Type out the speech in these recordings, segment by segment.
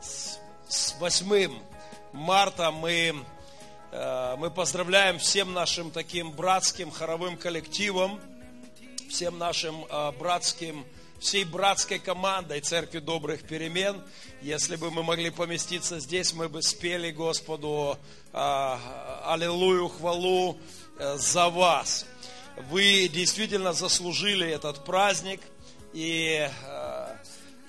с, с 8 марта мы, а, мы поздравляем всем нашим таким братским хоровым коллективом, всем нашим а, братским, всей братской командой Церкви Добрых Перемен. Если бы мы могли поместиться здесь, мы бы спели Господу а, Аллилуйю, хвалу э, за вас. Вы действительно заслужили этот праздник, и, э,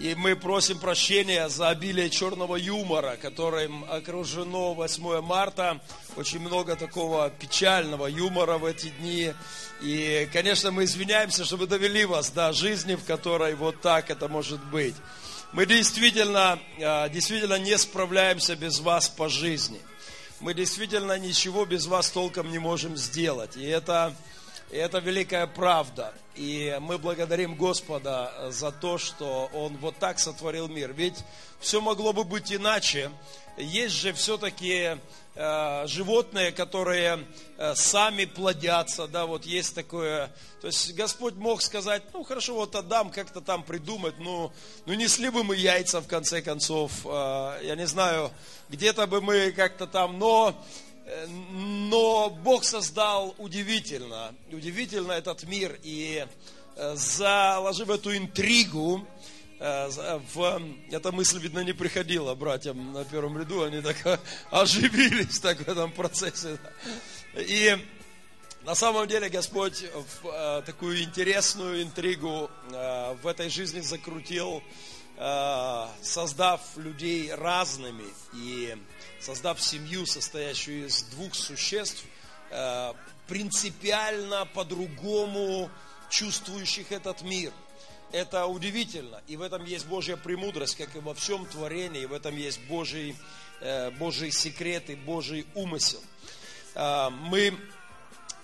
и мы просим прощения за обилие черного юмора, которым окружено 8 марта. Очень много такого печального юмора в эти дни. И, конечно, мы извиняемся, что мы довели вас до жизни, в которой вот так это может быть. Мы действительно, э, действительно не справляемся без вас по жизни. Мы действительно ничего без вас толком не можем сделать. И это, и это великая правда. И мы благодарим Господа за то, что Он вот так сотворил мир. Ведь все могло бы быть иначе. Есть же все-таки э, животные, которые э, сами плодятся, да, вот есть такое. То есть Господь мог сказать, ну хорошо, вот Адам как-то там придумать, ну, ну несли бы мы яйца в конце концов, э, я не знаю, где-то бы мы как-то там, но Э, но Бог создал удивительно, удивительно этот мир. И э, заложив эту интригу, э, в, эта мысль, видно, не приходила братьям на первом ряду, они так оживились так в этом процессе. И на самом деле Господь в такую интересную интригу в этой жизни закрутил, создав людей разными. И создав семью, состоящую из двух существ, э, принципиально по-другому чувствующих этот мир. Это удивительно. И в этом есть Божья премудрость, как и во всем творении. В этом есть Божий, э, Божий секрет и Божий умысел. Э, мы,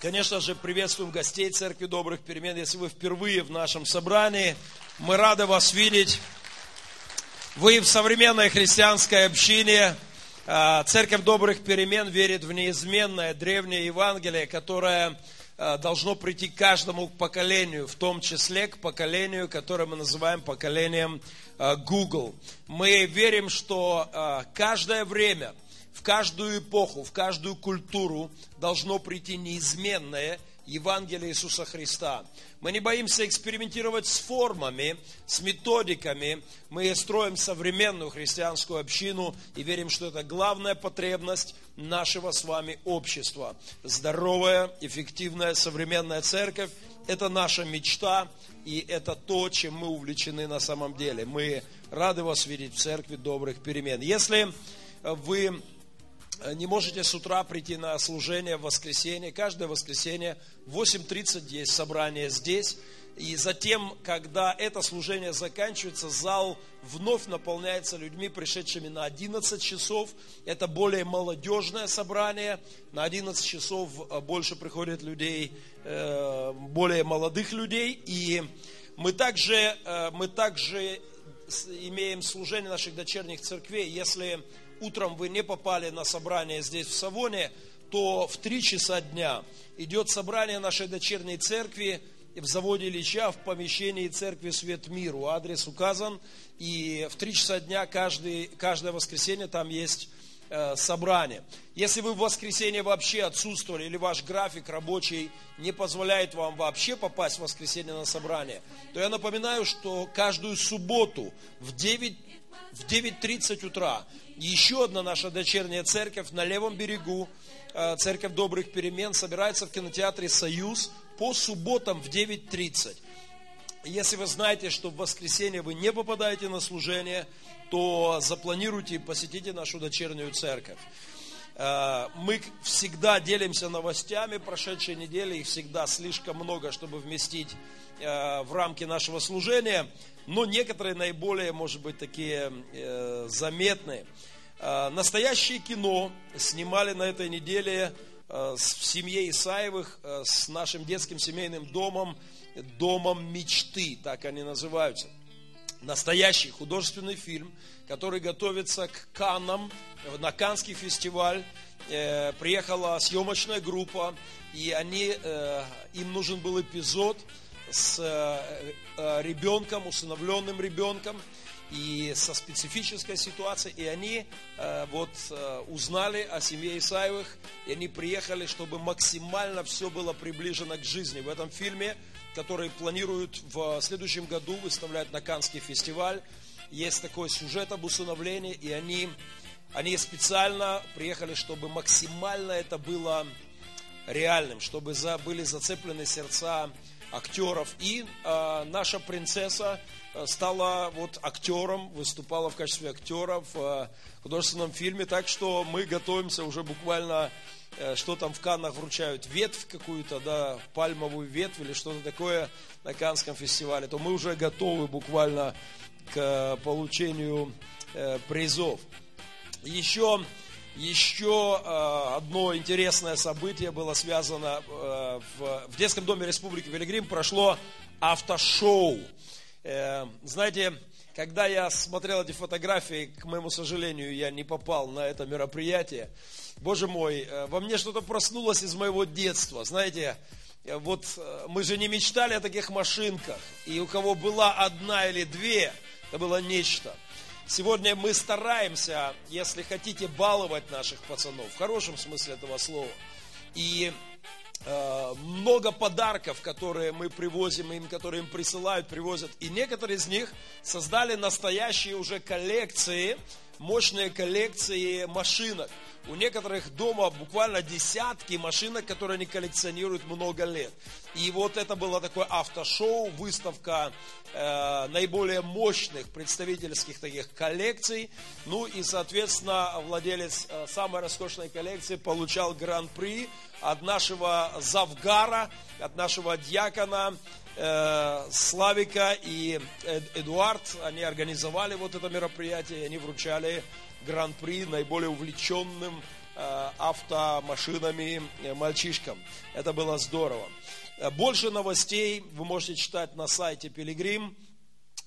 конечно же, приветствуем гостей Церкви Добрых Перемен. Если вы впервые в нашем собрании, мы рады вас видеть. Вы в современной христианской общине – Церковь добрых перемен верит в неизменное древнее Евангелие, которое а, должно прийти к каждому поколению, в том числе к поколению, которое мы называем поколением а, Google. Мы верим, что каждое время, в каждую эпоху, в каждую культуру должно прийти неизменное Евангелие Иисуса Христа. Мы не боимся экспериментировать с формами, с методиками. Мы строим современную христианскую общину и верим, что это главная потребность нашего с вами общества. Здоровая, эффективная, современная церковь – это наша мечта, и это то, чем мы увлечены на самом деле. Мы рады вас видеть в церкви добрых перемен. Если вы не можете с утра прийти на служение в воскресенье, каждое воскресенье в 8.30 есть собрание здесь. И затем, когда это служение заканчивается, зал вновь наполняется людьми, пришедшими на 11 часов. Это более молодежное собрание. На 11 часов э, больше приходит людей, э, более молодых людей. И мы также, мы также имеем служение наших дочерних церквей. Если утром вы не попали на собрание здесь в Савоне, то в 3 часа дня идет собрание нашей дочерней церкви в заводе Ильича в помещении церкви Свет Миру. Адрес указан. И в 3 часа дня каждый, каждое воскресенье там есть э, собрание. Если вы в воскресенье вообще отсутствовали, или ваш график рабочий не позволяет вам вообще попасть в воскресенье на собрание, то я напоминаю, что каждую субботу в 9 в 9.30 утра. Еще одна наша дочерняя церковь на левом берегу, э, церковь добрых перемен, собирается в кинотеатре «Союз» по субботам в 9.30. Если вы знаете, что в воскресенье вы не попадаете на служение, то запланируйте и посетите нашу дочернюю церковь. Э, мы всегда делимся новостями прошедшей недели, их всегда слишком много, чтобы вместить э, в рамки нашего служения, но некоторые наиболее, может быть, такие э, заметные. Настоящее кино снимали на этой неделе в семье Исаевых с нашим детским семейным домом, домом мечты, так они называются настоящий художественный фильм, который готовится к Каннам, на Канский фестиваль. Э, приехала съемочная группа, и они, э, им нужен был эпизод с э, э, ребенком, усыновленным ребенком, и со специфической ситуацией, и они э, вот э, узнали о семье Исаевых, и они приехали, чтобы максимально все было приближено к жизни. В этом фильме который планируют в следующем году выставлять на Канский фестиваль. Есть такой сюжет об усыновлении, и они, они специально приехали, чтобы максимально это было реальным, чтобы за, были зацеплены сердца актеров. И э, наша принцесса э, стала вот актером, выступала в качестве актера в э, художественном фильме, так что мы готовимся уже буквально Э, что там в Каннах вручают, ветвь какую-то, да, пальмовую ветвь или что-то такое на Канском фестивале, то мы уже готовы буквально к получению э, призов. Еще, еще э, одно интересное событие было связано в, в детском доме Республики Велигрим, прошло автошоу. Знаете, когда я смотрел эти фотографии, к моему сожалению, я не попал на это мероприятие. Боже мой, э, во мне что-то проснулось из моего детства. Знаете, э, вот э, мы же не мечтали о таких машинках. И у кого была одна или две, это было нечто. Сегодня мы стараемся, если хотите, баловать наших пацанов, в хорошем смысле этого слова. И Э, много подарков, которые мы привозим им, которые им присылают, привозят. И некоторые из них создали настоящие уже коллекции, мощные коллекции машинок. У некоторых дома буквально десятки машинок, которые они коллекционируют много лет. И вот это было такое автошоу, выставка э, наиболее мощных представительских таких коллекций. Ну и, соответственно, владелец э, самой роскошной коллекции получал гран-при от нашего Завгара, от нашего дьякона э, Славика и Эдуард. Они организовали вот это мероприятие, и они вручали гран-при наиболее увлеченным э, автомашинами э, мальчишкам. Это было здорово. Э, больше новостей вы можете читать на сайте Пилигрим.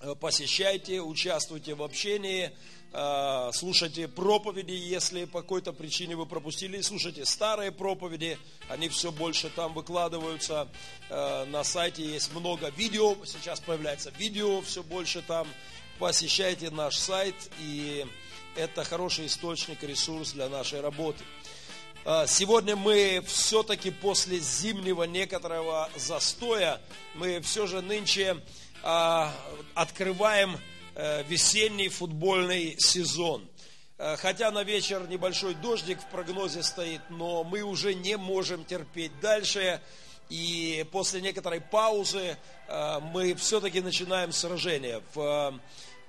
Э, посещайте, участвуйте в общении, э, слушайте проповеди, если по какой-то причине вы пропустили, слушайте старые проповеди, они все больше там выкладываются. На сайте есть много видео, сейчас появляется видео все больше там. Посещайте наш сайт, и это хороший источник, ресурс для нашей работы. Сегодня мы все-таки после зимнего некоторого застоя, мы все же нынче а, открываем э, весенний футбольный сезон. Э, хотя на вечер небольшой дождик в прогнозе стоит, но мы уже не можем терпеть дальше. И после некоторой паузы э, мы все-таки начинаем сражение.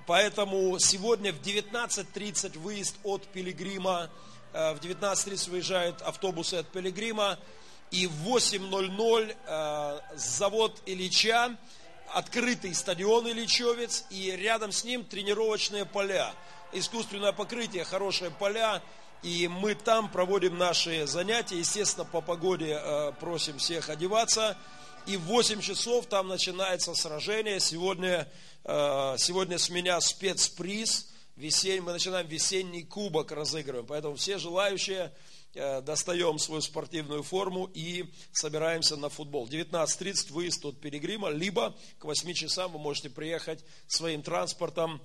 Поэтому сегодня в 19.30 выезд от Пилигрима, в 19.30 выезжают автобусы от Пилигрима, и в 8.00 завод Ильича открытый стадион Ильичевец, и рядом с ним тренировочные поля. Искусственное покрытие, хорошие поля, и мы там проводим наши занятия. Естественно, по погоде э, просим всех одеваться. И в 8 часов там начинается сражение. Сегодня, э, сегодня с меня спецприз. Весенний, мы начинаем весенний кубок разыгрываем. Поэтому все желающие Э, достаем свою спортивную форму и собираемся на футбол. 19.30 выезд от Перегрима, либо к 8 часам вы можете приехать своим транспортом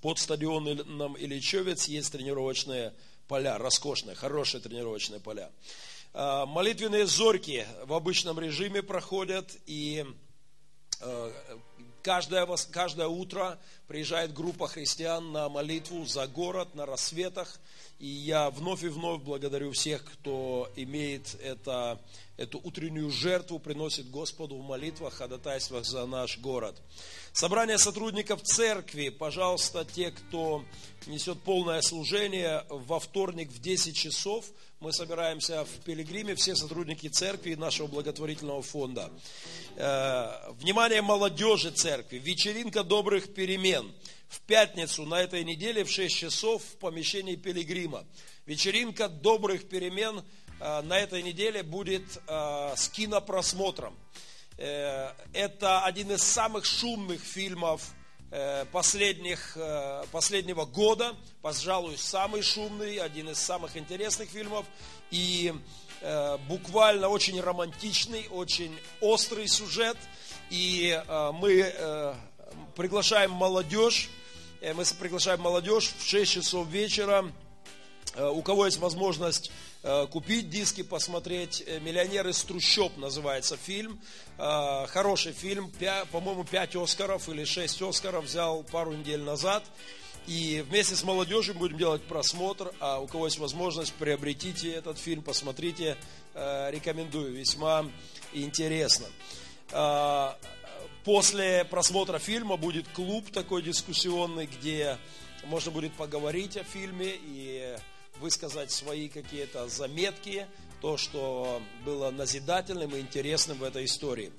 под стадионом Ильичевец. Есть тренировочные поля, роскошные, хорошие тренировочные поля. Э, молитвенные зорьки в обычном режиме проходят, и э, каждое, каждое утро приезжает группа христиан на молитву за город на рассветах. И я вновь и вновь благодарю всех, кто имеет это, эту утреннюю жертву, приносит Господу в молитвах, ходатайствах за наш город. Собрание сотрудников церкви, пожалуйста, те, кто несет полное служение, во вторник в 10 часов мы собираемся в Пилигриме, все сотрудники церкви и нашего благотворительного фонда. Э, внимание молодежи церкви, вечеринка добрых перемен – в пятницу на этой неделе в 6 часов в помещении Пилигрима. Вечеринка добрых перемен на этой неделе будет э, с кинопросмотром. Э, это один из самых шумных фильмов последних, последнего года, пожалуй, самый шумный, один из самых интересных фильмов. И буквально очень романтичный, очень острый сюжет. И мы приглашаем молодежь Э, мы приглашаем молодежь в 6 часов вечера. Э, у кого есть возможность э, купить диски, посмотреть. «Миллионер из трущоб» называется фильм. Хороший фильм, по-моему, 5 Оскаров или 6 Оскаров взял пару недель назад. И вместе с молодежью будем делать просмотр. А у кого есть возможность, приобретите этот фильм, посмотрите. Рекомендую, весьма интересно. После просмотра фильма будет клуб такой дискуссионный, где можно будет поговорить о фильме и высказать свои какие-то заметки, то, что было назидательным и интересным в этой истории.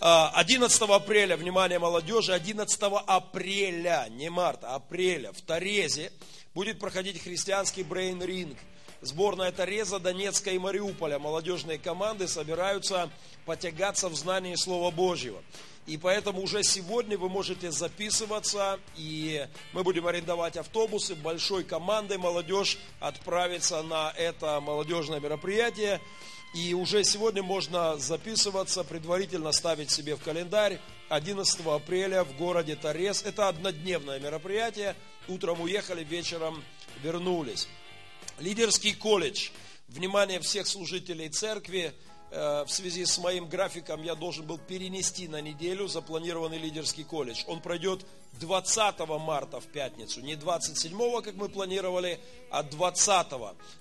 11 а, апреля, внимание молодежи, 11 апреля, не марта, апреля, в Торезе будет проходить христианский брейн-ринг. Сборная Тореза, Донецка и Мариуполя, молодежные команды собираются потягаться в знании Слова Божьего. И поэтому уже сегодня вы можете записываться, и мы будем арендовать автобусы большой командой. Молодежь отправится на это молодежное мероприятие. И уже сегодня можно записываться, предварительно ставить себе в календарь 11 апреля в городе Торез. Это однодневное мероприятие. Утром уехали, вечером вернулись. Лидерский колледж. Внимание всех служителей церкви – в связи с моим графиком я должен был перенести на неделю запланированный лидерский колледж. Он пройдет 20 марта в пятницу, не 27, как мы планировали, а 20.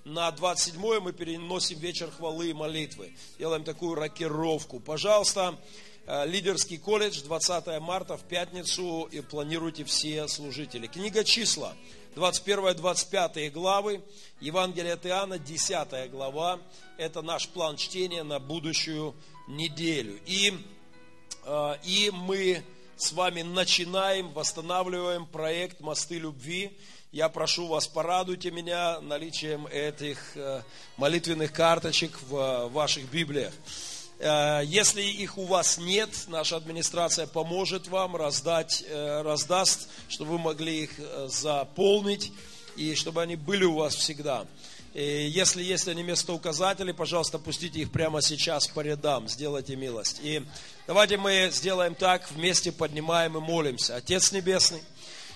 На 27 мы переносим вечер хвалы и молитвы. Делаем такую рокировку. Пожалуйста, э, лидерский колледж 20 марта в пятницу и планируйте все служители. Книга числа 21-25 главы, Евангелие от Иоанна, 10 глава. Это наш план чтения на будущую неделю. И, э, и мы с вами начинаем, восстанавливаем проект «Мосты любви». Я прошу вас, порадуйте меня наличием этих э, молитвенных карточек в ваших Библиях. Э, если их у вас нет, наша администрация поможет вам раздать, раздаст, чтобы вы могли их заполнить и чтобы они были у вас всегда. И если есть они местоуказатели, пожалуйста, пустите их прямо сейчас по рядам, сделайте милость. И давайте мы сделаем так, вместе поднимаем и молимся. Отец Небесный,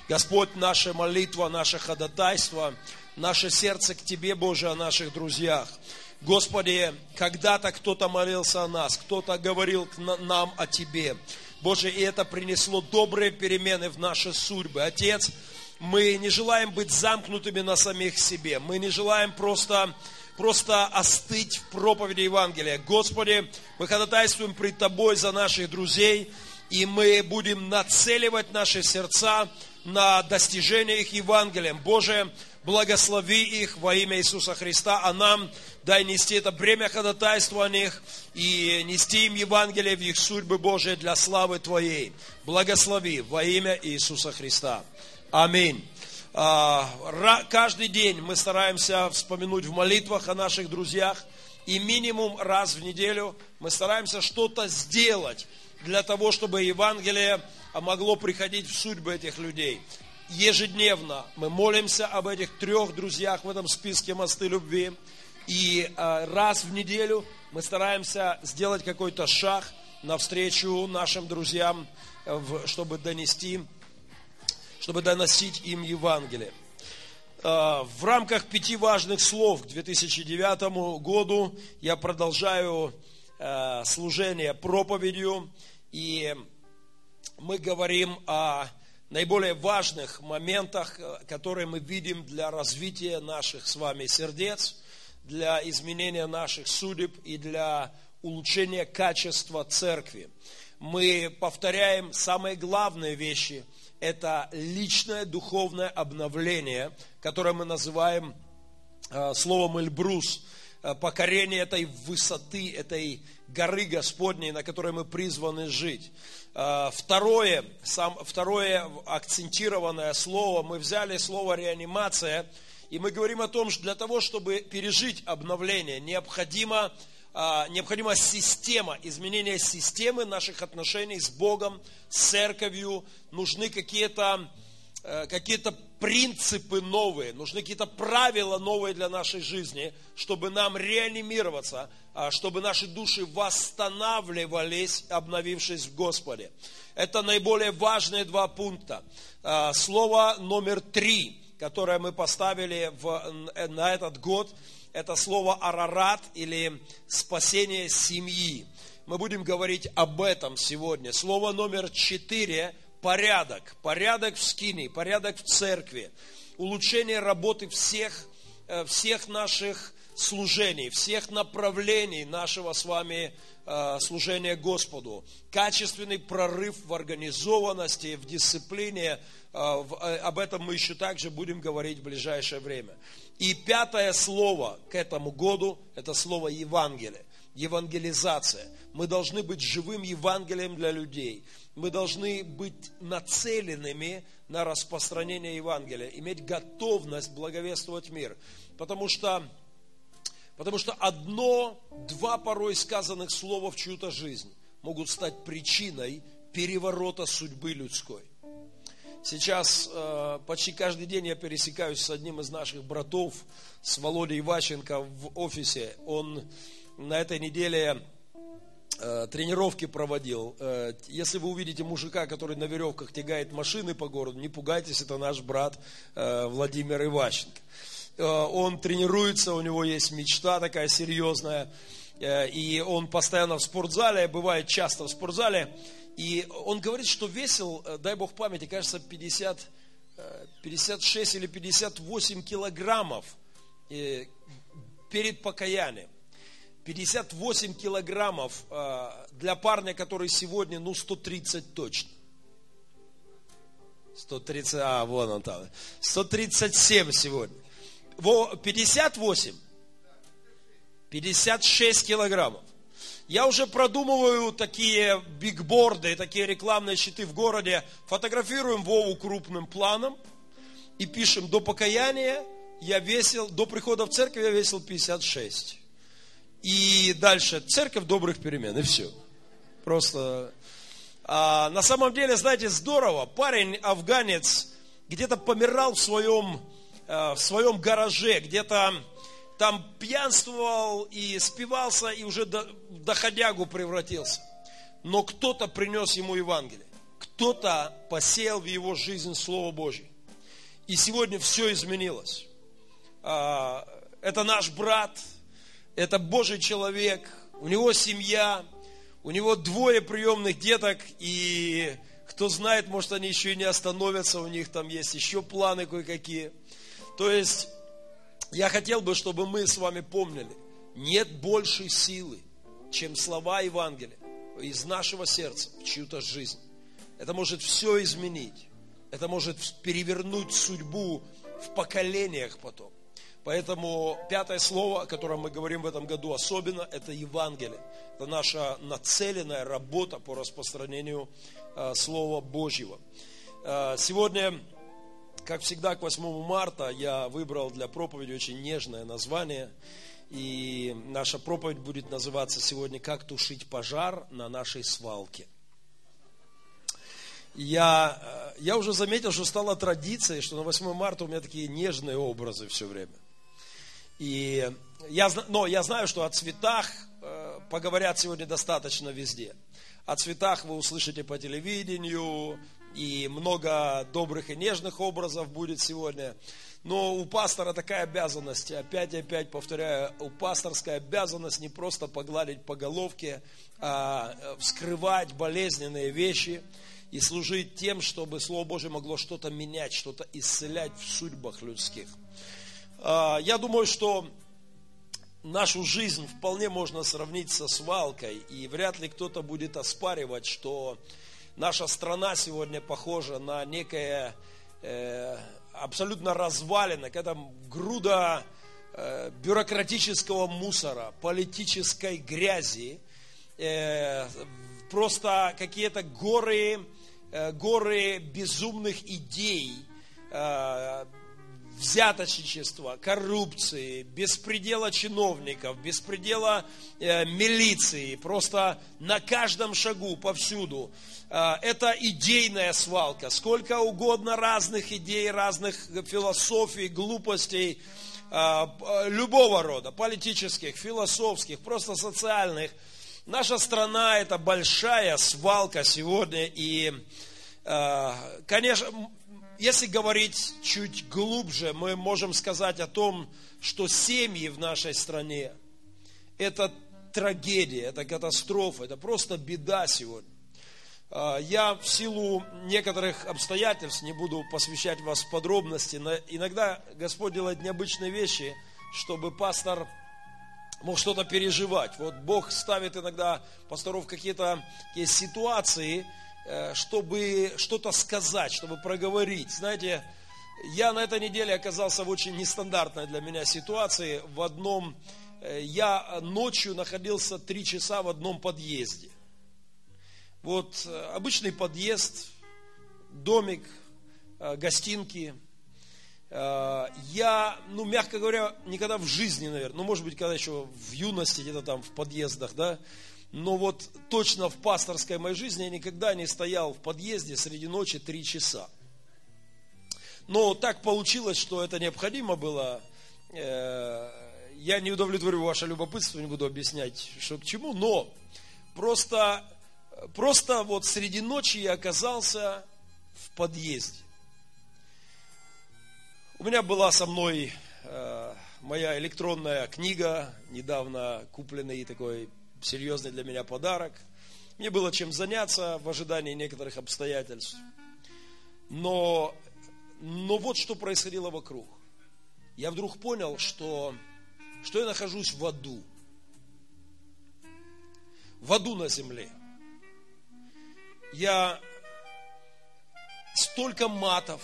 Господь, наша молитва, наше ходатайство, наше сердце к Тебе, Боже, о наших друзьях – Господи, когда-то кто-то молился о нас, кто-то говорил нам о Тебе. Боже, и это принесло добрые перемены в наши судьбы. Отец, мы не желаем быть замкнутыми на самих себе. Мы не желаем просто, просто остыть в проповеди Евангелия. Господи, мы ходатайствуем пред Тобой за наших друзей, и мы будем нацеливать наши сердца на достижение их Евангелием. Боже, благослови их во имя Иисуса Христа, а нам дай нести это бремя ходатайства о них и нести им Евангелие в их судьбы Божие для славы Твоей. Благослови во имя Иисуса Христа. Аминь. А, каждый день мы стараемся вспомянуть в молитвах о наших друзьях, и минимум раз в неделю мы стараемся что-то сделать для того, чтобы Евангелие могло приходить в судьбы этих людей ежедневно мы молимся об этих трех друзьях в этом списке мосты любви. И э, раз в неделю мы стараемся сделать какой-то шаг навстречу нашим друзьям, э, чтобы донести, чтобы доносить им Евангелие. Э, в рамках пяти важных слов к 2009 году я продолжаю служение проповедью, и мы говорим о наиболее важных моментах, э, которые мы видим для развития наших с вами сердец, для изменения наших судеб и для улучшения качества церкви. Мы повторяем самые главные вещи. Это личное духовное обновление, которое мы называем э, словом Эльбрус, э, покорение этой высоты, этой горы Господней, на которой мы призваны жить. Э, второе, сам, второе акцентированное слово, мы взяли слово реанимация, и мы говорим о том, что для того, чтобы пережить обновление, необходимо, необходима система, изменение системы наших отношений с Богом, с церковью, нужны какие-то Э, какие-то принципы новые, нужны какие-то правила новые для нашей жизни, чтобы нам реанимироваться, а, чтобы наши души восстанавливались, обновившись в Господе. Это наиболее важные два пункта. А, слово номер три, которое мы поставили в, на этот год, это слово арарат или спасение семьи. Мы будем говорить об этом сегодня. Слово номер четыре – порядок, порядок в скине, порядок в церкви, улучшение работы всех, э, всех наших служений, всех направлений нашего с вами э, служения Господу. Качественный прорыв в организованности, в дисциплине. Э, об этом мы еще также будем говорить в ближайшее время. И пятое слово к этому году, это слово Евангелие евангелизация. Мы должны быть живым Евангелием для людей. Мы должны быть нацеленными на распространение Евангелия, иметь готовность благовествовать мир. Потому что, потому что одно, два порой сказанных слова в чью-то жизнь могут стать причиной переворота судьбы людской. Сейчас э, почти каждый день я пересекаюсь с одним из наших братов, с Володей Иващенко в офисе. Он на этой неделе э, тренировки проводил. Э, если вы увидите мужика, который на веревках тягает машины по городу, не пугайтесь, это наш брат э, Владимир Иващенко. Э, он тренируется, у него есть мечта такая серьезная, э, и он постоянно в спортзале, бывает часто в спортзале, и он говорит, что весил, э, дай бог памяти, кажется, 50, 56 или 58 килограммов перед покаянием. 58 килограммов э, для парня, который сегодня, ну, 130 точно. 130, а, вон он там. 137 сегодня. 58? 56 килограммов. Я уже продумываю такие бигборды, такие рекламные щиты в городе. Фотографируем Вову крупным планом и пишем, до покаяния я весил, до прихода в церковь я весил 56. И дальше церковь добрых перемен, и все. Просто а, на самом деле, знаете, здорово. Парень, афганец, где-то помирал в своем, а, в своем гараже, где-то там пьянствовал и спивался, и уже до, в доходягу превратился. Но кто-то принес ему Евангелие. Кто-то посеял в его жизнь Слово Божье. И сегодня все изменилось. А, это наш брат, это Божий человек, у него семья, у него двое приемных деток, и кто знает, может, они еще и не остановятся, у них там есть еще планы кое-какие. То есть, я хотел бы, чтобы мы с вами помнили, нет большей силы, чем слова Евангелия из нашего сердца в чью-то жизнь. Это может все изменить. Это может перевернуть судьбу в поколениях потом. Поэтому пятое слово, о котором мы говорим в этом году особенно, это Евангелие. Это наша нацеленная работа по распространению э, Слова Божьего. Э, сегодня, как всегда, к 8 марта я выбрал для проповеди очень нежное название. И наша проповедь будет называться сегодня «Как тушить пожар на нашей свалке». Я, э, я уже заметил, что стала традицией, что на 8 марта у меня такие нежные образы все время. И я, но я знаю, что о цветах э, поговорят сегодня достаточно везде. О цветах вы услышите по телевидению, и много добрых и нежных образов будет сегодня. Но у пастора такая обязанность, опять и опять повторяю, у пасторская обязанность не просто погладить по головке, а вскрывать болезненные вещи. и служить тем, чтобы Слово Божье могло что-то менять, что-то исцелять в судьбах людских. А, я думаю, что нашу жизнь вполне можно сравнить со свалкой, и вряд ли кто-то будет оспаривать, что наша страна сегодня похожа на некое э, абсолютно развалина, когда груда э, бюрократического мусора, политической грязи, э, просто какие-то горы, э, горы безумных идей, э, взяточничества, коррупции, беспредела чиновников, беспредела э, милиции, просто на каждом шагу, повсюду. Э, это идейная свалка. Сколько угодно разных идей, разных философий, глупостей, э, любого рода, политических, философских, просто социальных. Наша страна это большая свалка сегодня, и, э, конечно, если говорить чуть глубже, мы можем сказать о том, что семьи в нашей стране – это трагедия, это катастрофа, это просто беда сегодня. А, я в силу некоторых обстоятельств, не буду посвящать вас подробности, но иногда Господь делает необычные вещи, чтобы пастор мог что-то переживать. Вот Бог ставит иногда пасторов какие-то ситуации, Э, чтобы что-то сказать, чтобы проговорить. Знаете, я на этой неделе оказался в очень нестандартной для меня ситуации. В одном, э, я ночью находился три часа в одном подъезде. Вот э, обычный подъезд, домик, гостинки. Я, ну, мягко говоря, никогда в жизни, наверное, ну, может быть, когда еще в юности, где-то там в подъездах, да, но вот точно в пасторской моей жизни я никогда не стоял в подъезде среди ночи три часа. Но так получилось, что это необходимо было. Э, я не удовлетворю ваше любопытство, не буду объяснять, что к чему, но просто, просто вот среди ночи я оказался в подъезде. У меня была со мной э, моя электронная книга, недавно купленный такой серьезный для меня подарок. Мне было чем заняться в ожидании некоторых обстоятельств. Но, но вот что происходило вокруг. Я вдруг понял, что, что я нахожусь в аду. В аду на земле. Я столько матов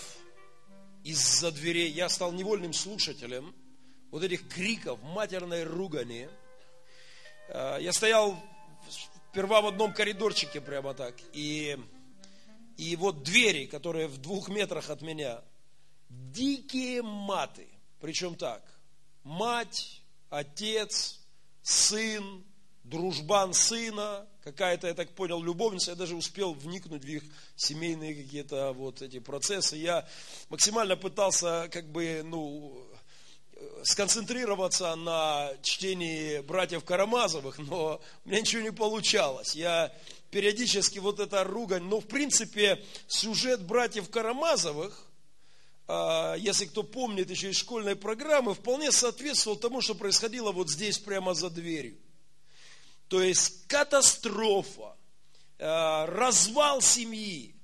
из-за дверей. Я стал невольным слушателем вот этих криков, матерной ругани – я стоял сперва в одном коридорчике прямо так, и, и вот двери, которые в двух метрах от меня, дикие маты, причем так, мать, отец, сын, дружбан сына, какая-то, я так понял, любовница, я даже успел вникнуть в их семейные какие-то вот эти процессы. Я максимально пытался как бы, ну, сконцентрироваться на чтении братьев Карамазовых, но у меня ничего не получалось. Я периодически вот эта ругань, но в принципе сюжет братьев Карамазовых, а, если кто помнит еще из школьной программы, вполне соответствовал тому, что происходило вот здесь прямо за дверью. То есть катастрофа, а, развал семьи,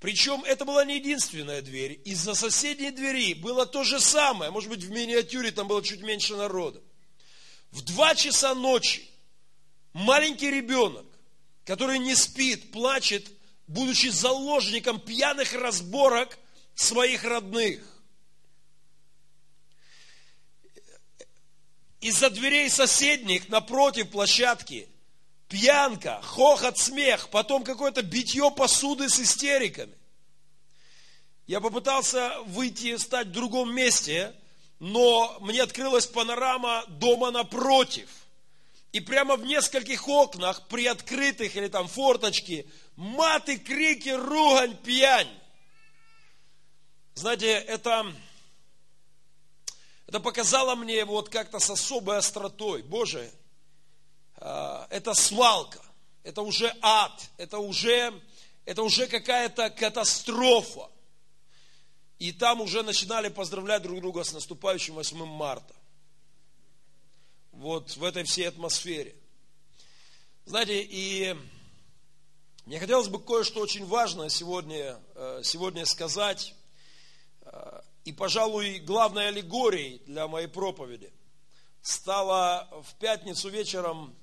причем это была не единственная дверь. Из-за соседней двери было то же самое. Может быть, в миниатюре там было чуть меньше народа. В два часа ночи маленький ребенок, который не спит, плачет, будучи заложником пьяных разборок своих родных. Из-за дверей соседних напротив площадки пьянка, хохот, смех, потом какое-то битье посуды с истериками. Я попытался выйти, стать в другом месте, но мне открылась панорама дома напротив. И прямо в нескольких окнах, приоткрытых или там форточки, маты, крики, ругань, пьянь. Знаете, это, это показало мне вот как-то с особой остротой. Боже, это свалка, это уже ад, это уже, это уже какая-то катастрофа. И там уже начинали поздравлять друг друга с наступающим 8 марта. Вот в этой всей атмосфере. Знаете, и Мне хотелось бы кое-что очень важное сегодня, э, сегодня сказать. Э, и, пожалуй, главной аллегорией для моей проповеди стала в пятницу вечером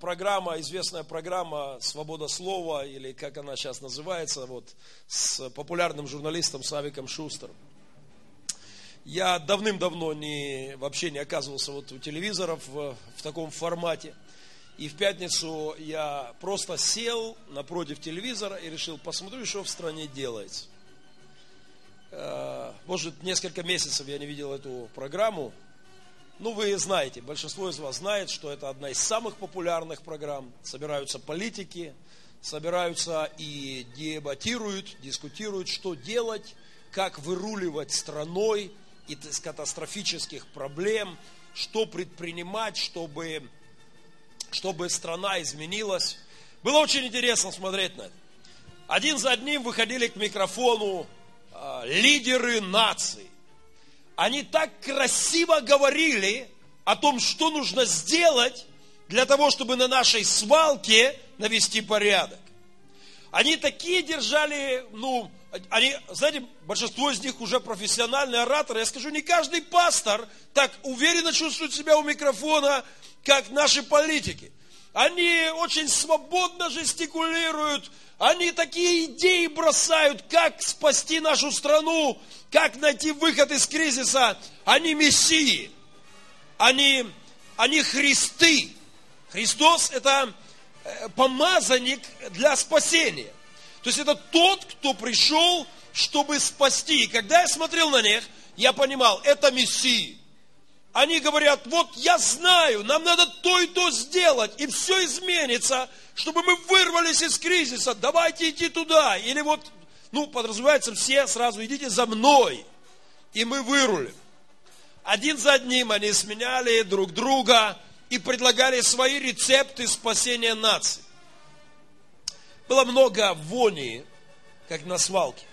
программа, известная программа «Свобода слова», или как она сейчас называется, вот, с популярным журналистом Савиком Шустером. Я давным-давно не, вообще не оказывался вот у телевизоров в, в таком формате. И в пятницу я просто сел напротив телевизора и решил, посмотрю, что в стране делается. Э, может, несколько месяцев я не видел эту программу. Ну, вы знаете, большинство из вас знает, что это одна из самых популярных программ. Собираются политики, собираются и дебатируют, дискутируют, что делать, как выруливать страной из катастрофических проблем, что предпринимать, чтобы чтобы страна изменилась. Было очень интересно смотреть на это. Один за одним выходили к микрофону э, лидеры наций. Они так красиво говорили о том, что нужно сделать для того, чтобы на нашей свалке навести порядок. Они такие держали, ну, они, знаете, большинство из них уже профессиональные ораторы. Я скажу, не каждый пастор так уверенно чувствует себя у микрофона, как наши политики. Они очень свободно жестикулируют, они такие идеи бросают, как спасти нашу страну, как найти выход из кризиса. Они мессии, они, они Христы. Христос – это э, помазанник для спасения. То есть это тот, кто пришел, чтобы спасти. И когда я смотрел на них, я понимал, это Мессии. Они говорят, вот я знаю, нам надо то и то сделать, и все изменится, чтобы мы вырвались из кризиса. Давайте идти туда. Или вот, ну, подразумевается, все сразу идите за мной, и мы вырулим. Один за одним они сменяли друг друга и предлагали свои рецепты спасения нации. Было много вони, как на свалке.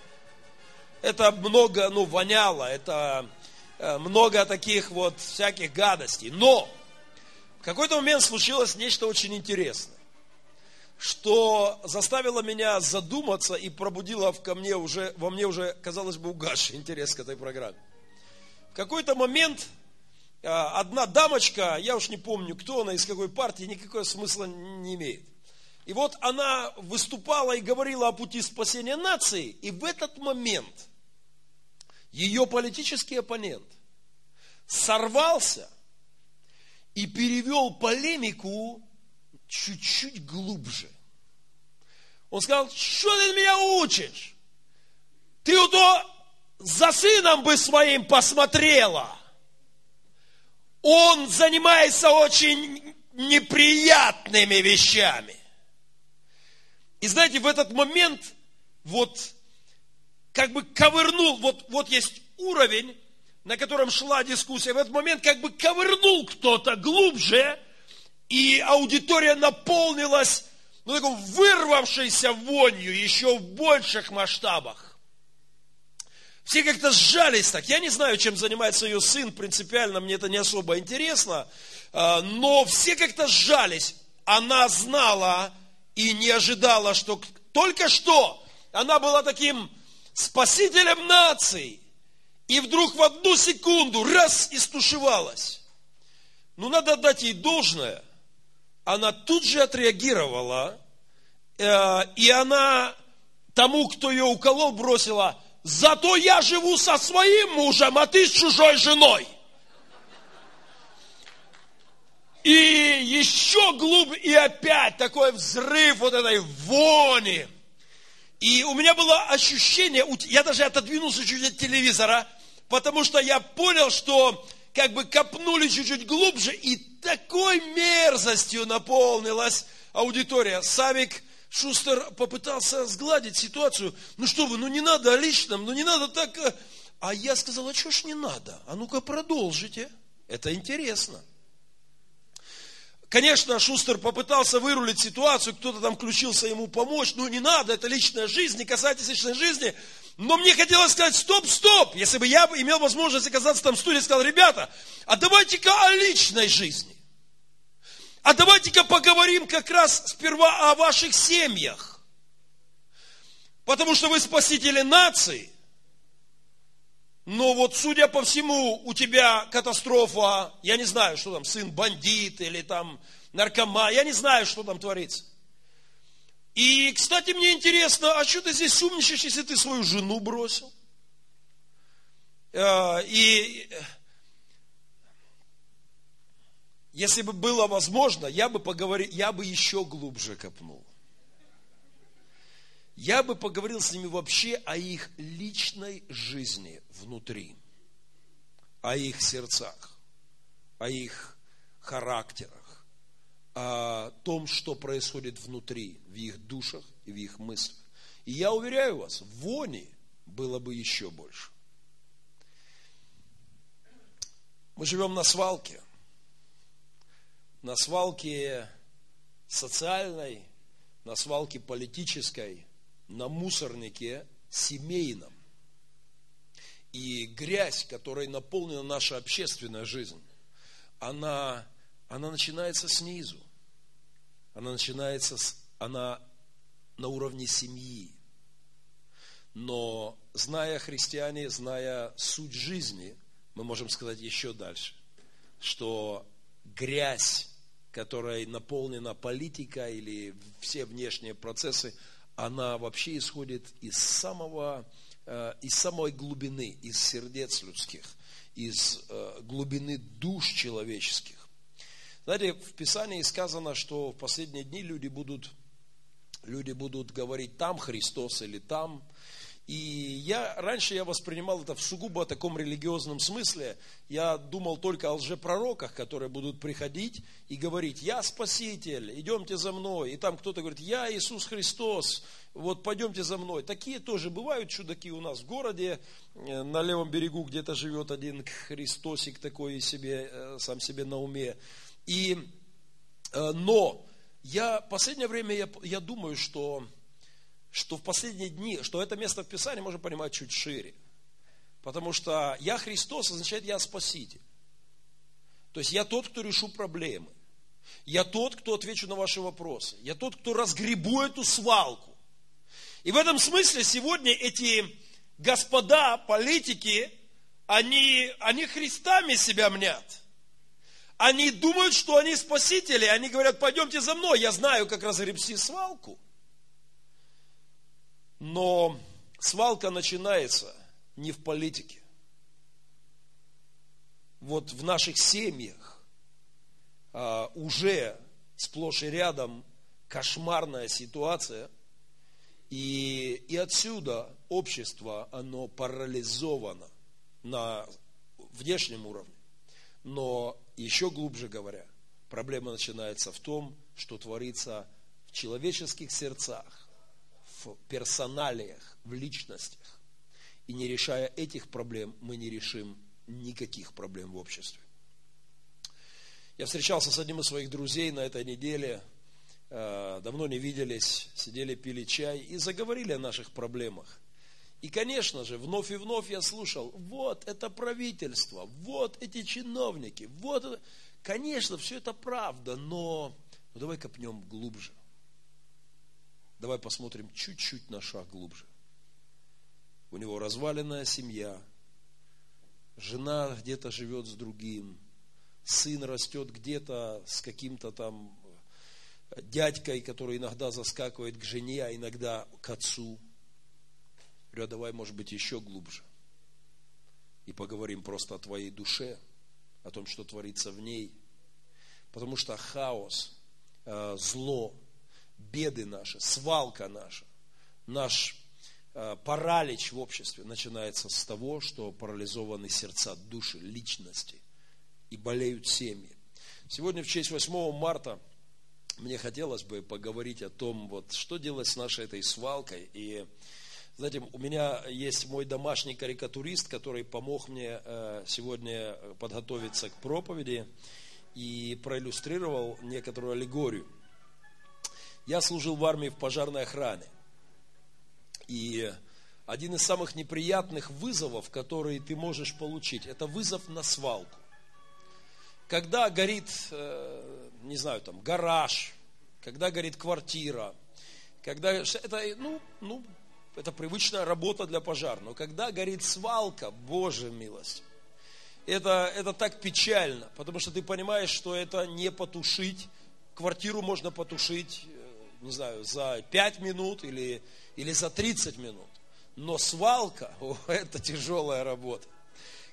Это много, ну, воняло, это много таких вот всяких гадостей. Но в какой-то момент случилось нечто очень интересное, что заставило меня задуматься и пробудило в ко мне уже, во мне уже, казалось бы, угасший интерес к этой программе. В какой-то момент э, одна дамочка, я уж не помню, кто она, из какой партии, никакого смысла не имеет. И вот она выступала и говорила о пути спасения нации, и в этот момент – ее политический оппонент сорвался и перевел полемику чуть-чуть глубже. Он сказал, что ты меня учишь? Ты то за сыном бы своим посмотрела. Он занимается очень неприятными вещами. И знаете, в этот момент вот как бы ковырнул, вот, вот есть уровень, на котором шла дискуссия, в этот момент как бы ковырнул кто-то глубже, и аудитория наполнилась ну, такой вырвавшейся вонью еще в больших масштабах. Все как-то сжались так. Я не знаю, чем занимается ее сын, принципиально мне это не особо интересно, а, но все как-то сжались. Она знала и не ожидала, что только что она была таким спасителем наций. И вдруг в одну секунду раз и стушевалась. Ну, надо дать ей должное. Она тут же отреагировала, э, и она тому, кто ее уколол, бросила, зато я живу со своим мужем, а ты с чужой женой. И еще глубже, и опять такой взрыв вот этой вони. И у меня было ощущение, я даже отодвинулся чуть от телевизора, потому что я понял, что как бы копнули чуть-чуть глубже, и такой мерзостью наполнилась аудитория. Савик Шустер попытался сгладить ситуацию. Ну что вы, ну не надо о личном, ну не надо так. Э». А я сказал, а что ж не надо? А ну-ка продолжите. Это интересно. Конечно, Шустер попытался вырулить ситуацию, кто-то там включился ему помочь. Ну, не надо, это личная жизнь, не касайтесь личной жизни. Но мне хотелось сказать, стоп, стоп. Если бы я имел возможность оказаться там в студии сказал, ребята, а давайте-ка о личной жизни. А давайте-ка поговорим как раз сперва о ваших семьях. Потому что вы спасители нации. Но вот, судя по всему, у тебя катастрофа, я не знаю, что там, сын бандит или там наркоман, я не знаю, что там творится. И, кстати, мне интересно, а что ты здесь умничаешь, если ты свою жену бросил? Э, и если бы было возможно, я бы поговорил, я бы еще глубже копнул. Я бы поговорил с ними вообще о их личной жизни внутри, о их сердцах, о их характерах, о том, что происходит внутри, в их душах и в их мыслях. И я уверяю вас, вони было бы еще больше. Мы живем на свалке. На свалке социальной, на свалке политической, на мусорнике семейном. И грязь, которой наполнена наша общественная жизнь, она, она начинается снизу. Она начинается, с, она на уровне семьи. Но зная христиане, зная суть жизни, мы можем сказать еще дальше, что грязь, которой наполнена политика или все внешние процессы, она вообще исходит из самого, из самой глубины, из сердец людских, из э, глубины душ человеческих. Знаете, в Писании сказано, что в последние дни люди будут, люди будут говорить там Христос или там. И я, раньше я воспринимал это в сугубо таком религиозном смысле. Я думал только о лжепророках, которые будут приходить и говорить, я Спаситель, идемте за мной. И там кто-то говорит, я Иисус Христос, вот пойдемте за мной. Такие тоже бывают чудаки у нас в городе. Э, на левом берегу где-то живет один Христосик такой себе, э, сам себе на уме. И, э, но я, последнее время я, я думаю, что что в последние дни, что это место в Писании можно понимать чуть шире. Потому что я Христос означает я Спаситель. То есть я тот, кто решу проблемы. Я тот, кто отвечу на ваши вопросы. Я тот, кто разгребу эту свалку. И в этом смысле сегодня эти господа, политики, они, они Христами себя мнят. Они думают, что они спасители. Они говорят, пойдемте за мной, я знаю, как разгребсти свалку. Но свалка начинается не в политике. Вот в наших семьях а, уже сплошь и рядом кошмарная ситуация. И, и отсюда общество, оно парализовано на внешнем уровне. Но еще глубже говоря, проблема начинается в том, что творится в человеческих сердцах, в персоналиях, в личностях. И не решая этих проблем, мы не решим никаких проблем в обществе. Я встречался с одним из своих друзей на этой неделе, э, давно не виделись, сидели, пили чай и заговорили о наших проблемах. И, конечно же, вновь и вновь я слушал, вот это правительство, вот эти чиновники, вот это... Конечно, все это правда, но ну, давай копнем глубже. Давай посмотрим чуть-чуть на шаг глубже. У него разваленная семья, жена где-то живет с другим, сын растет где-то с каким-то там дядькой, который иногда заскакивает к жене, а иногда к отцу. Говорю, а давай, может быть, еще глубже. И поговорим просто о твоей душе, о том, что творится в ней. Потому что хаос, э, зло, беды наши, свалка наша, наш э, паралич в обществе начинается с того, что парализованы сердца, души, личности и болеют семьи. Сегодня в честь 8 марта мне хотелось бы поговорить о том, вот, что делать с нашей этой свалкой. И, знаете, у меня есть мой домашний карикатурист, который помог мне э, сегодня подготовиться к проповеди и проиллюстрировал некоторую аллегорию – я служил в армии в пожарной охране. И один из самых неприятных вызовов, которые ты можешь получить, это вызов на свалку. Когда горит, э, не знаю, там, гараж, когда горит квартира, когда это, ну, ну, это привычная работа для пожара. Но когда горит свалка, Боже милость, это, это так печально, потому что ты понимаешь, что это не потушить. Квартиру можно потушить, э, не знаю, за 5 минут или, или за 30 минут. Но свалка, о, это тяжелая работа.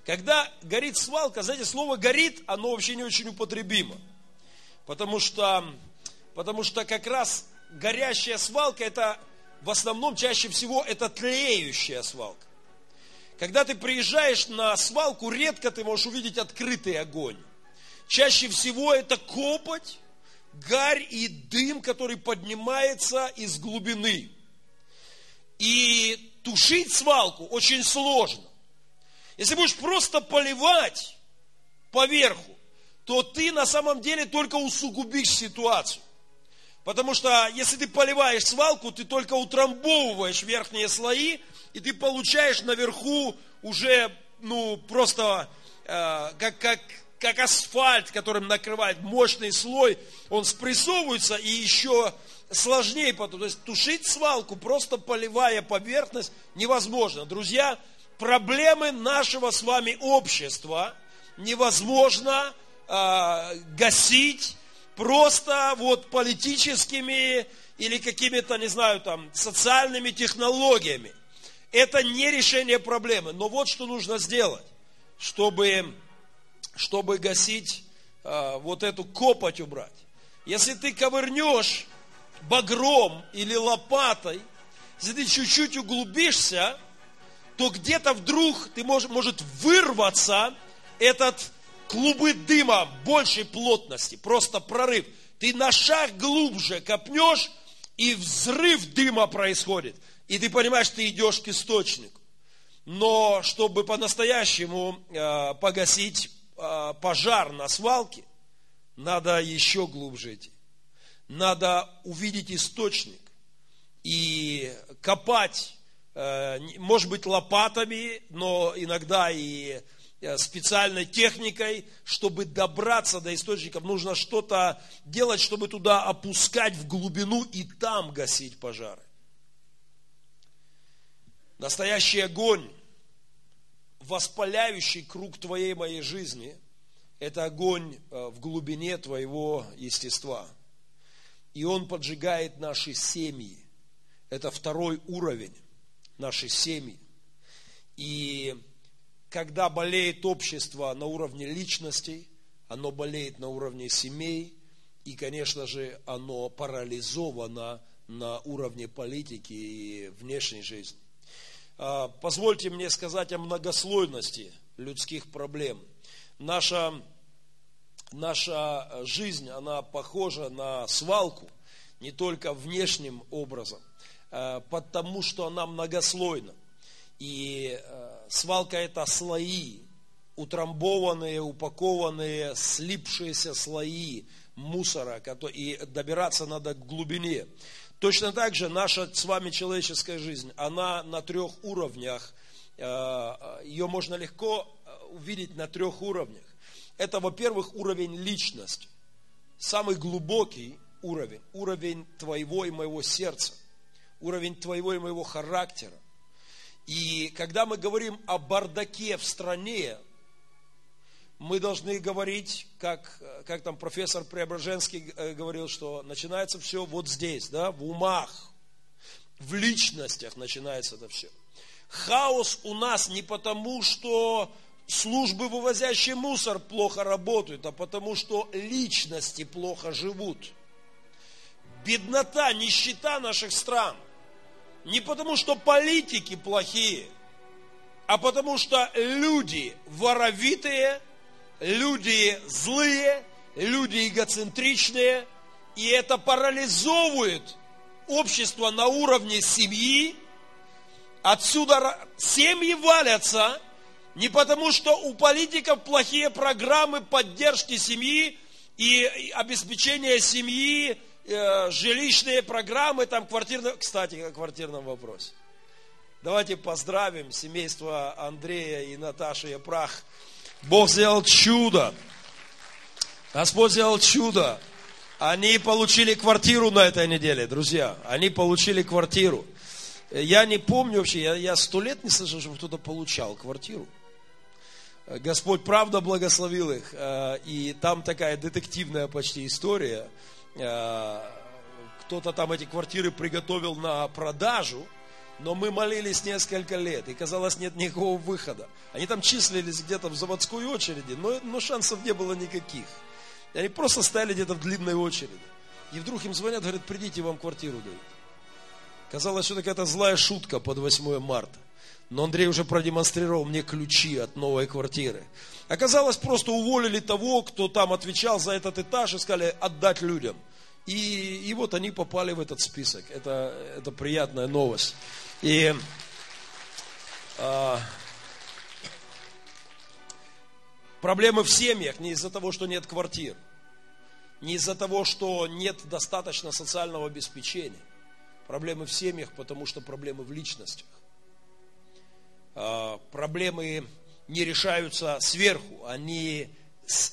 Когда горит свалка, знаете, слово горит, оно вообще не очень употребимо. Потому что, потому что как раз горящая свалка, это в основном чаще всего это тлеющая свалка. Когда ты приезжаешь на свалку, редко ты можешь увидеть открытый огонь. Чаще всего это копоть, гарь и дым, который поднимается из глубины. И тушить свалку очень сложно. Если будешь просто поливать поверху, то ты на самом деле только усугубишь ситуацию. Потому что если ты поливаешь свалку, ты только утрамбовываешь верхние слои, и ты получаешь наверху уже, ну, просто э, как, как, как асфальт, которым накрывает мощный слой, он спрессовывается и еще сложнее потом. То есть тушить свалку, просто поливая поверхность, невозможно. Друзья, проблемы нашего с вами общества невозможно э, гасить просто вот политическими или какими-то, не знаю, там, социальными технологиями. Это не решение проблемы. Но вот что нужно сделать, чтобы, чтобы гасить а, вот эту копоть убрать. Если ты ковырнешь багром или лопатой, если ты чуть-чуть углубишься, то где-то вдруг ты можешь может вырваться этот клубы дыма большей плотности, просто прорыв. Ты на шаг глубже копнешь, и взрыв дыма происходит. И ты понимаешь, ты идешь к источнику. Но чтобы по-настоящему э, погасить пожар на свалке, надо еще глубже идти. Надо увидеть источник и копать, э, может быть, лопатами, но иногда и Э, специальной техникой, чтобы добраться до источников. Нужно что-то делать, чтобы туда опускать в глубину и там гасить пожары. Настоящий огонь, воспаляющий круг твоей моей жизни, это огонь э, в глубине твоего естества. И он поджигает наши семьи. Это второй уровень нашей семьи. И когда болеет общество на уровне личностей, оно болеет на уровне семей, и, конечно же, оно парализовано на уровне политики и внешней жизни. А, позвольте мне сказать о многослойности людских проблем. Наша, наша жизнь, она похожа на свалку, не только внешним образом, а, потому что она многослойна. И а, свалка это слои, утрамбованные, упакованные, слипшиеся слои мусора, и добираться надо к глубине. Точно так же наша с вами человеческая жизнь, она на трех уровнях, э, ее можно легко э, увидеть на трех уровнях. Это, во-первых, уровень личности, самый глубокий уровень, уровень твоего и моего сердца, уровень твоего и моего характера. И когда мы говорим о бардаке в стране, мы должны говорить, как, как там профессор Преображенский э, говорил, что начинается все вот здесь, да, в умах, в личностях начинается это все. Хаос у нас не потому, что службы, вывозящие мусор, плохо работают, а потому, что личности плохо живут. Беднота, нищета наших стран – не потому, что политики плохие, а потому что люди воровитые, люди злые, люди эгоцентричные, и это парализовывает общество на уровне семьи. Отсюда семьи валятся не потому, что у политиков плохие программы поддержки семьи и обеспечения семьи э, жилищные программы, там квартирные, кстати, о квартирном вопросе. Давайте поздравим семейство Андрея и Наташи Япрах. Бог сделал чудо. Господь сделал чудо. Они получили квартиру на этой неделе, друзья. Они получили квартиру. Я не помню вообще, я, я сто лет не слышал, чтобы кто-то получал квартиру. Господь правда благословил их. э, И там такая детективная почти история. Э, Кто-то там эти квартиры приготовил на продажу, но мы молились несколько лет, и казалось, нет никакого выхода. Они там числились где-то в заводской очереди, но, но шансов не было никаких. И они просто стояли где-то в длинной очереди. И вдруг им звонят, говорят, придите, вам квартиру дают. Казалось, что какая-то злая шутка под 8 марта. Но Андрей уже продемонстрировал мне ключи от новой квартиры. Оказалось, просто уволили того, кто там отвечал за этот этаж и сказали отдать людям. И, и вот они попали в этот список. Это, это приятная новость. И а, проблемы в семьях не из-за того, что нет квартир. Не из-за того, что нет достаточно социального обеспечения. Проблемы в семьях, потому что проблемы в личностях. А, проблемы не решаются сверху, они,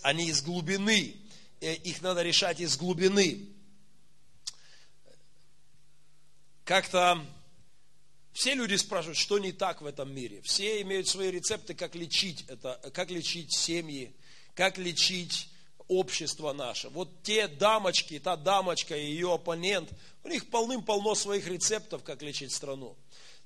они из глубины. Э, Их надо решать из глубины. Как-то все люди спрашивают, что не так в этом мире. Все имеют свои рецепты, как лечить это, как лечить семьи, как лечить общество наше. Вот те дамочки, та дамочка и ее оппонент, у них полным-полно своих рецептов, как лечить страну.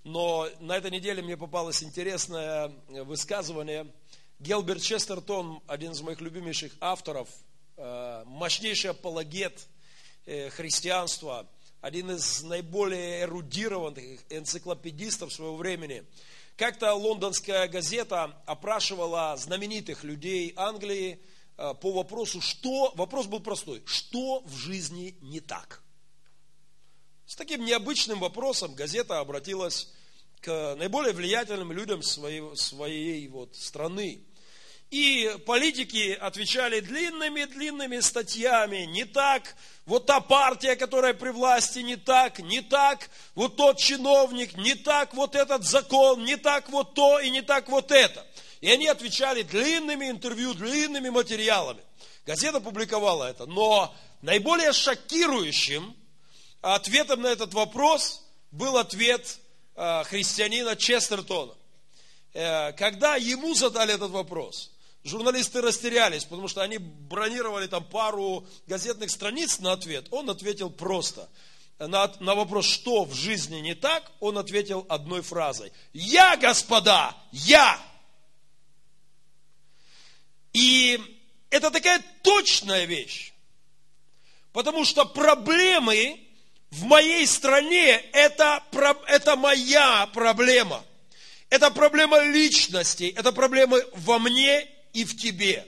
Но на этой неделе мне попалось интересное высказывание. Гелберт Честертон, один из моих любимейших авторов, э, мощнейший апологет э, христианства, один из наиболее эрудированных энциклопедистов своего времени. Как-то лондонская газета опрашивала знаменитых людей Англии э, по вопросу, что, вопрос был простой, что в жизни не так? С таким необычным вопросом газета обратилась к наиболее влиятельным людям своей, своей вот страны. И политики отвечали длинными-длинными статьями. Не так, вот та партия, которая при власти, не так, не так, вот тот чиновник, не так, вот этот закон, не так, вот то и не так, вот это. И они отвечали длинными интервью, длинными материалами. Газета публиковала это. Но наиболее шокирующим ответом на этот вопрос был ответ э, христианина Честертона. Э, Когда ему задали этот вопрос, журналисты растерялись, потому что они бронировали там пару газетных страниц на ответ. Он ответил просто. На, на вопрос, что в жизни не так, он ответил одной фразой. Я, господа, я. И это такая точная вещь. Потому что проблемы в моей стране это, это моя проблема. Это проблема личности, это проблемы во мне и в тебе.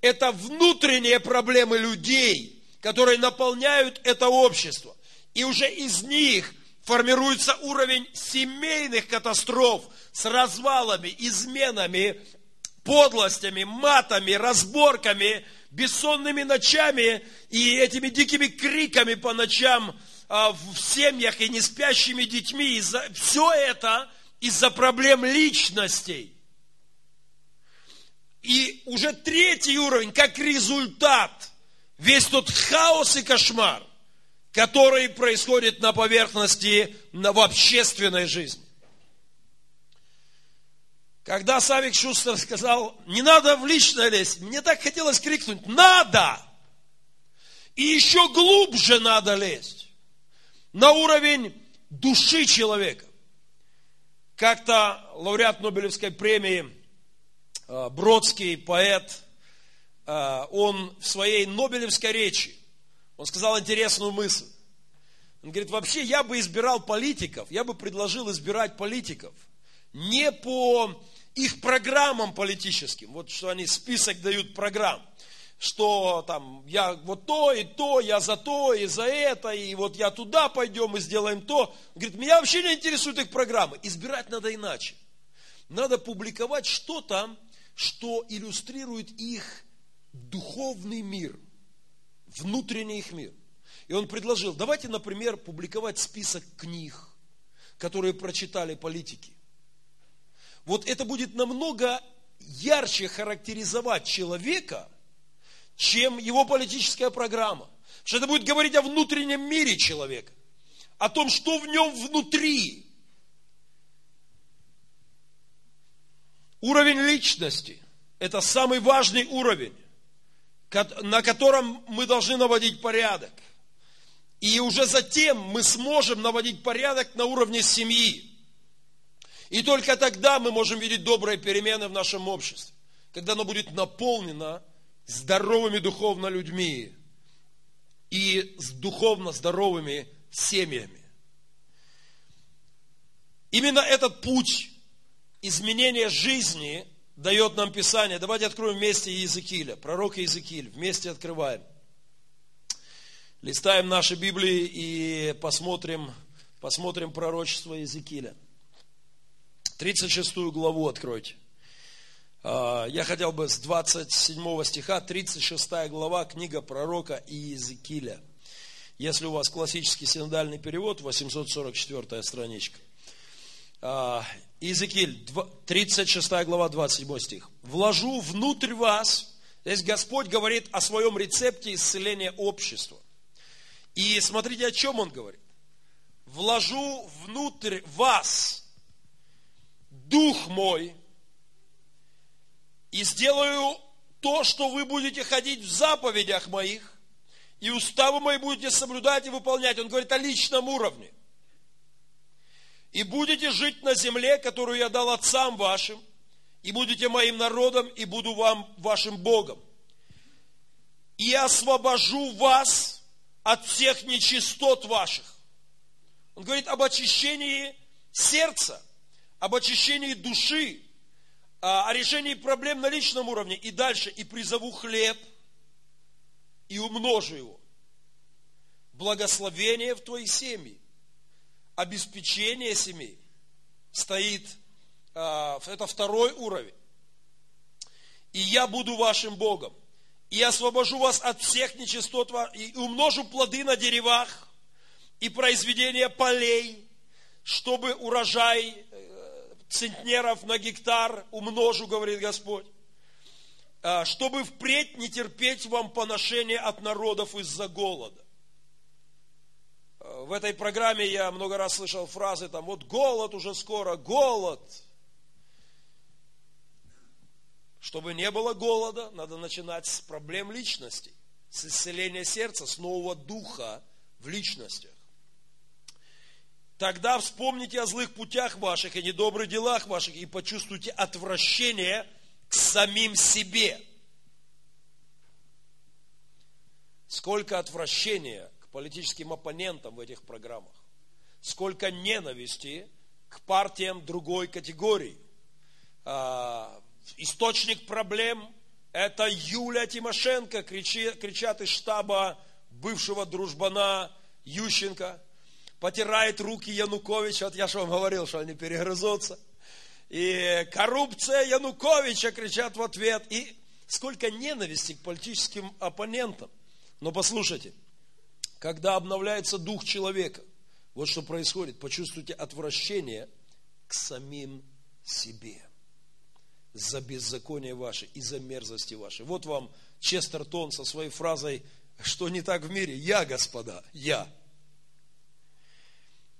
Это внутренние проблемы людей, которые наполняют это общество. И уже из них формируется уровень семейных катастроф с развалами, изменами, подлостями, матами, разборками, бессонными ночами и этими дикими криками по ночам а, в семьях и неспящими детьми. Все это из-за проблем личностей. И уже третий уровень, как результат, весь тот хаос и кошмар, который происходит на поверхности на, в общественной жизни. Когда Савик Шустер сказал, не надо в личное лезть, мне так хотелось крикнуть, надо! И еще глубже надо лезть. На уровень души человека. Как-то лауреат Нобелевской премии Бродский, поэт, э, он в своей Нобелевской речи, он сказал интересную мысль. Он говорит, вообще я бы избирал политиков, я бы предложил избирать политиков не по их программам политическим, вот что они список дают программ, что там я вот то и то, я за то и за это, и вот я туда пойдем и сделаем то. Он говорит, меня вообще не интересуют их программы, избирать надо иначе. Надо публиковать что-то, что иллюстрирует их духовный мир, внутренний их мир. И он предложил, давайте, например, публиковать список книг, которые прочитали политики. Вот это будет намного ярче характеризовать человека, чем его политическая программа. Что это будет говорить о внутреннем мире человека, о том, что в нем внутри. Уровень личности – это самый важный уровень, на котором мы должны наводить порядок. И уже затем мы сможем наводить порядок на уровне семьи. И только тогда мы можем видеть добрые перемены в нашем обществе, когда оно будет наполнено здоровыми духовно людьми и с духовно здоровыми семьями. Именно этот путь изменения жизни дает нам Писание. Давайте откроем вместе Иезекииля, пророк Иезекииль, вместе открываем. Листаем наши Библии и посмотрим, посмотрим пророчество Иезекииля. 36 главу откройте. А, я хотел бы с 27 стиха, 36 глава, книга пророка Иезекииля. Если у вас классический синодальный перевод, 844 страничка. Иезекииль, 36 глава, 27 стих. «Вложу внутрь вас», здесь Господь говорит о своем рецепте исцеления общества. И смотрите, о чем Он говорит. «Вложу внутрь вас дух мой и сделаю то, что вы будете ходить в заповедях моих, и уставы мои будете соблюдать и выполнять. Он говорит о личном уровне. И будете жить на земле, которую я дал отцам вашим, и будете моим народом, и буду вам вашим Богом. И освобожу вас от всех нечистот ваших. Он говорит об очищении сердца – об очищении души, а, о решении проблем на личном уровне. И дальше, и призову хлеб, и умножу его. Благословение в твоей семье, обеспечение семей стоит, а, это второй уровень. И я буду вашим Богом. И освобожу вас от всех нечистот, и умножу плоды на деревах, и произведение полей, чтобы урожай центнеров на гектар умножу, говорит Господь, а, чтобы впредь не терпеть вам поношение от народов из-за голода. В этой программе я много раз слышал фразы, там, вот голод уже скоро, голод. Чтобы не было голода, надо начинать с проблем личности, с исцеления сердца, с нового духа в личностях. Тогда вспомните о злых путях ваших и недобрых делах ваших и почувствуйте отвращение к самим себе. Сколько отвращения политическим оппонентам в этих программах. Сколько ненависти к партиям другой категории. А, источник проблем – это Юлия Тимошенко, кричат из штаба бывшего дружбана Ющенко – потирает руки Януковича, вот я же вам говорил, что они перегрызутся. И коррупция Януковича кричат в ответ. И сколько ненависти к политическим оппонентам. Но послушайте, когда обновляется дух человека, вот что происходит, почувствуйте отвращение к самим себе за беззаконие ваше и за мерзости ваши. Вот вам Честертон со своей фразой, что не так в мире. Я, господа, я.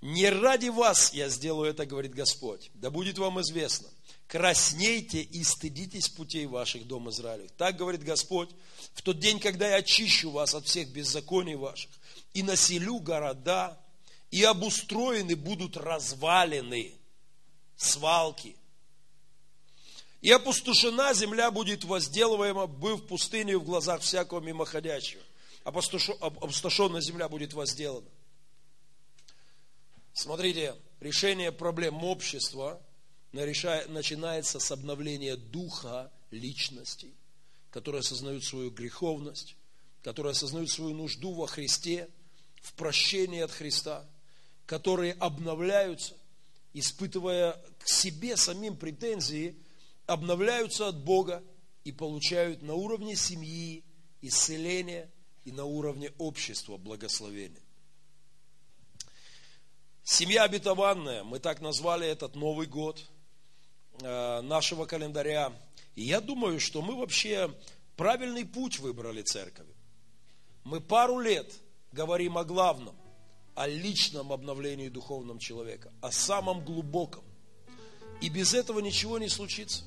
Не ради вас я сделаю это, говорит Господь. Да будет вам известно. Краснейте и стыдитесь путей ваших, дом Израилев. Так говорит Господь, в тот день, когда я очищу вас от всех беззаконий ваших, и населю города, и обустроены будут развалины, свалки. И опустошена земля будет возделываема, быв пустыню в глазах всякого мимоходящего. Опустошенная земля будет возделана. Смотрите, решение проблем общества начинается с обновления духа личностей, которые осознают свою греховность, которые осознают свою нужду во Христе, в прощении от Христа, которые обновляются, испытывая к себе самим претензии, обновляются от Бога и получают на уровне семьи исцеление и на уровне общества благословение. Семья обетованная, мы так назвали этот Новый год э, нашего календаря. И я думаю, что мы вообще правильный путь выбрали церковь. мы пару лет говорим о главном, о личном обновлении духовном человека, о самом глубоком. И без этого ничего не случится.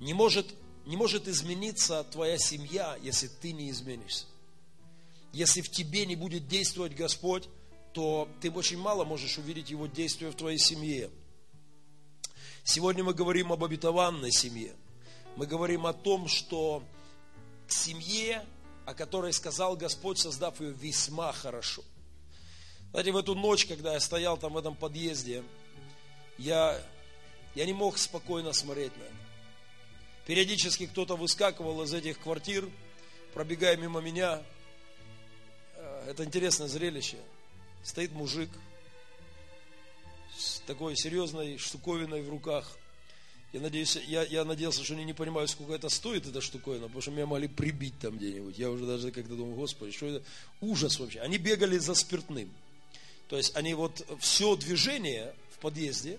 Не может, не может измениться твоя семья, если ты не изменишься. Если в тебе не будет действовать Господь, то ты очень мало можешь увидеть Его действия в твоей семье. Сегодня мы говорим об обетованной семье. Мы говорим о том, что к семье, о которой сказал Господь, создав ее весьма хорошо. Знаете, в эту ночь, когда я стоял там в этом подъезде, я, я не мог спокойно смотреть на это. Периодически кто-то выскакивал из этих квартир, пробегая мимо меня. Э, это интересное зрелище. Стоит мужик с такой серьезной штуковиной в руках. Я, надеюсь, я, я надеялся, что они не понимают, сколько это стоит, эта штуковина, потому что меня могли прибить там где-нибудь. Я уже даже как-то думал, господи, что это? Ужас вообще. Они бегали за спиртным. То есть они вот все движение в подъезде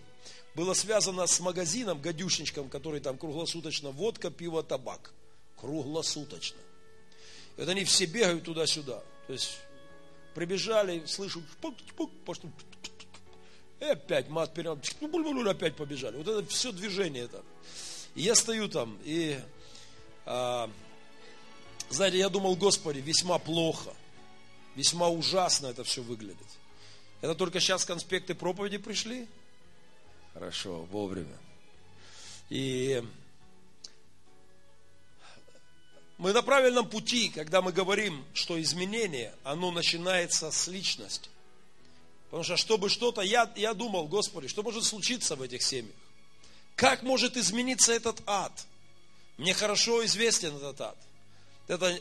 было связано с магазином, гадюшничком, который там круглосуточно водка, пиво, табак. Круглосуточно. И вот они все бегают туда-сюда. То есть прибежали, слышу, пук, пук, пошли, и опять мат перед, опять побежали. Вот это все движение это. И я стою там, и, а, знаете, я думал, Господи, весьма плохо, весьма ужасно это все выглядит. Это только сейчас конспекты проповеди пришли? Хорошо, вовремя. И мы на правильном пути, когда мы говорим, что изменение, оно начинается с личности. Потому что, чтобы что-то, я, я думал, Господи, что может случиться в этих семьях? Как может измениться этот ад? Мне хорошо известен этот ад. Это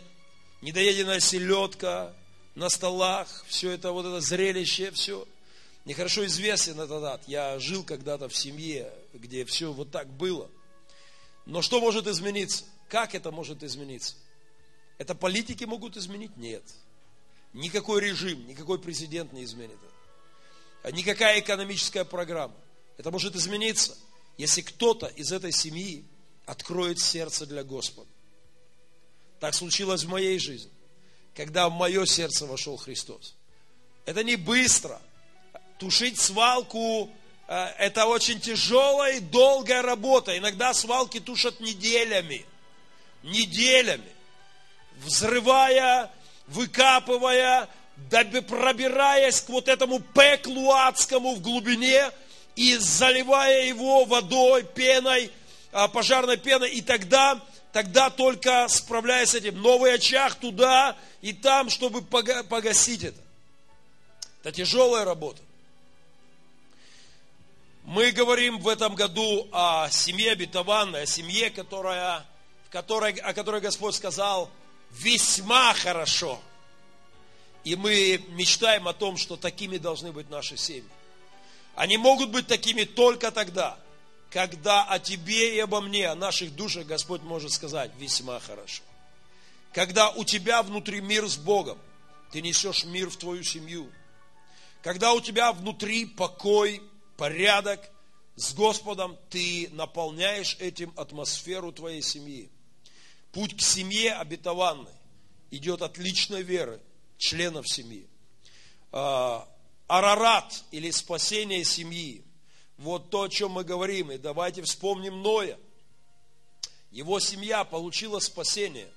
недоеденная селедка, на столах, все это вот это зрелище, все. Мне хорошо известен этот ад. Я жил когда-то в семье, где все вот так было. Но что может измениться? Как это может измениться? Это политики могут изменить? Нет. Никакой режим, никакой президент не изменит это. Никакая экономическая программа. Это может измениться, если кто-то из этой семьи откроет сердце для Господа. Так случилось в моей жизни когда в мое сердце вошел Христос. Это не быстро. Тушить свалку э, – это очень тяжелая и долгая работа. Иногда свалки тушат неделями. Неделями. Взрывая, выкапывая, пробираясь к вот этому пеклу адскому в глубине и заливая его водой, пеной, а, пожарной пеной. И тогда тогда только справляясь с этим. Новый очаг туда и там, чтобы погасить это. Это тяжелая работа. Мы говорим в этом году о семье обетованной, о семье, которая, в которой, о которой Господь сказал весьма хорошо. И мы мечтаем о том, что такими должны быть наши семьи. Они могут быть такими только тогда, когда о тебе и обо мне, о наших душах Господь может сказать весьма хорошо. Когда у тебя внутри мир с Богом, ты несешь мир в твою семью. Когда у тебя внутри покой, порядок с Господом, ты наполняешь этим атмосферу твоей семьи. Путь к семье обетованной идет от личной веры членов семьи. А, арарат или спасение семьи вот то, о чем мы говорим. И давайте вспомним Ноя. Его семья получила спасение,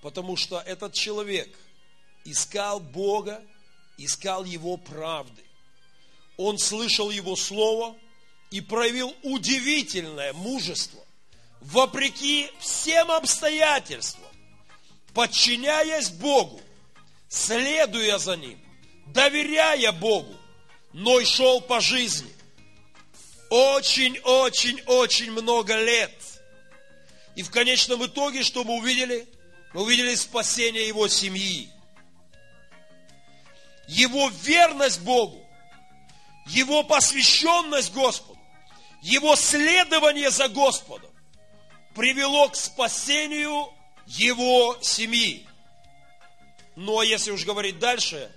потому что этот человек искал Бога, искал Его правды. Он слышал Его Слово и проявил удивительное мужество, вопреки всем обстоятельствам, подчиняясь Богу, следуя за Ним, доверяя Богу, но и шел по жизни очень-очень-очень много лет. И в конечном итоге, что мы увидели? Мы увидели спасение его семьи. Его верность Богу, его посвященность Господу, его следование за Господом привело к спасению его семьи. Но если уж говорить дальше,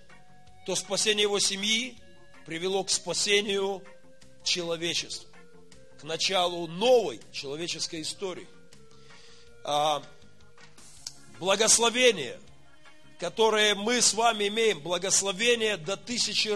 то спасение его семьи привело к спасению человечества, к началу новой человеческой истории. А, благословение которые мы с вами имеем, благословение до тысячи